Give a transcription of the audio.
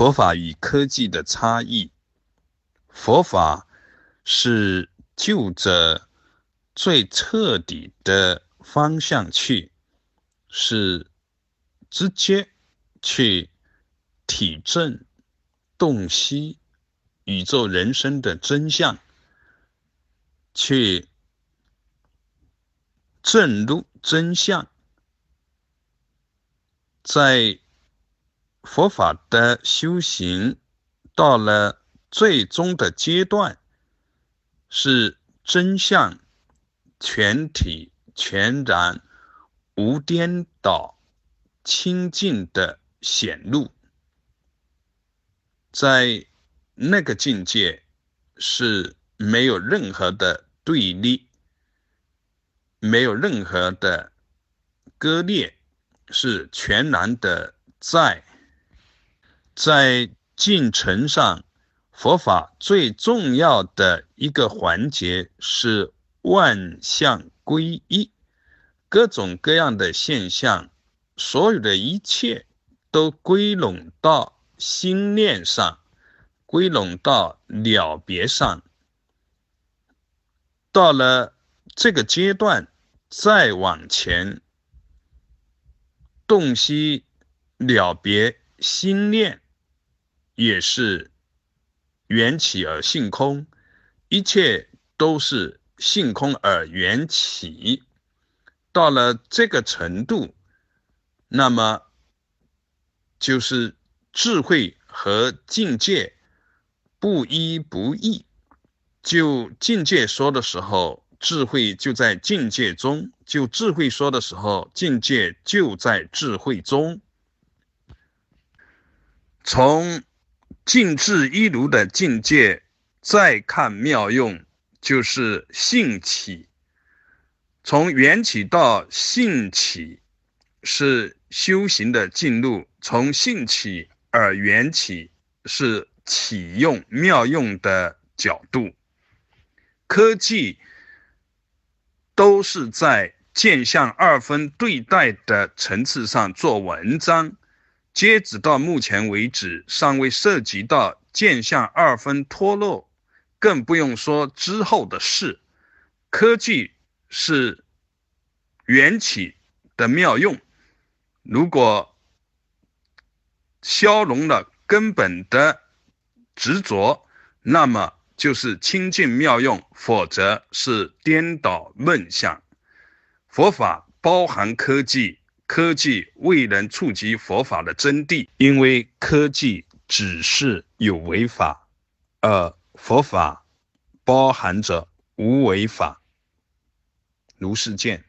佛法与科技的差异。佛法是就着最彻底的方向去，是直接去体证、洞悉宇宙人生的真相，去证入真相。在佛法的修行到了最终的阶段，是真相全体全然无颠倒、清净的显露。在那个境界是没有任何的对立，没有任何的割裂。是全然的在，在进程上，佛法最重要的一个环节是万象归一，各种各样的现象，所有的一切都归拢到心念上，归拢到了别上。到了这个阶段，再往前。洞悉了别心念，也是缘起而性空，一切都是性空而缘起。到了这个程度，那么就是智慧和境界不一不异。就境界说的时候。智慧就在境界中，就智慧说的时候，境界就在智慧中。从静智一如的境界再看妙用，就是性起。从缘起到性起，是修行的进路；从性起而缘起，是启用妙用的角度。科技。都是在见相二分对待的层次上做文章，截止到目前为止，尚未涉及到见相二分脱落，更不用说之后的事。科技是缘起的妙用，如果消融了根本的执着，那么。就是清净妙用，否则是颠倒梦想。佛法包含科技，科技未能触及佛法的真谛，因为科技只是有为法，而佛法包含着无为法。如是见。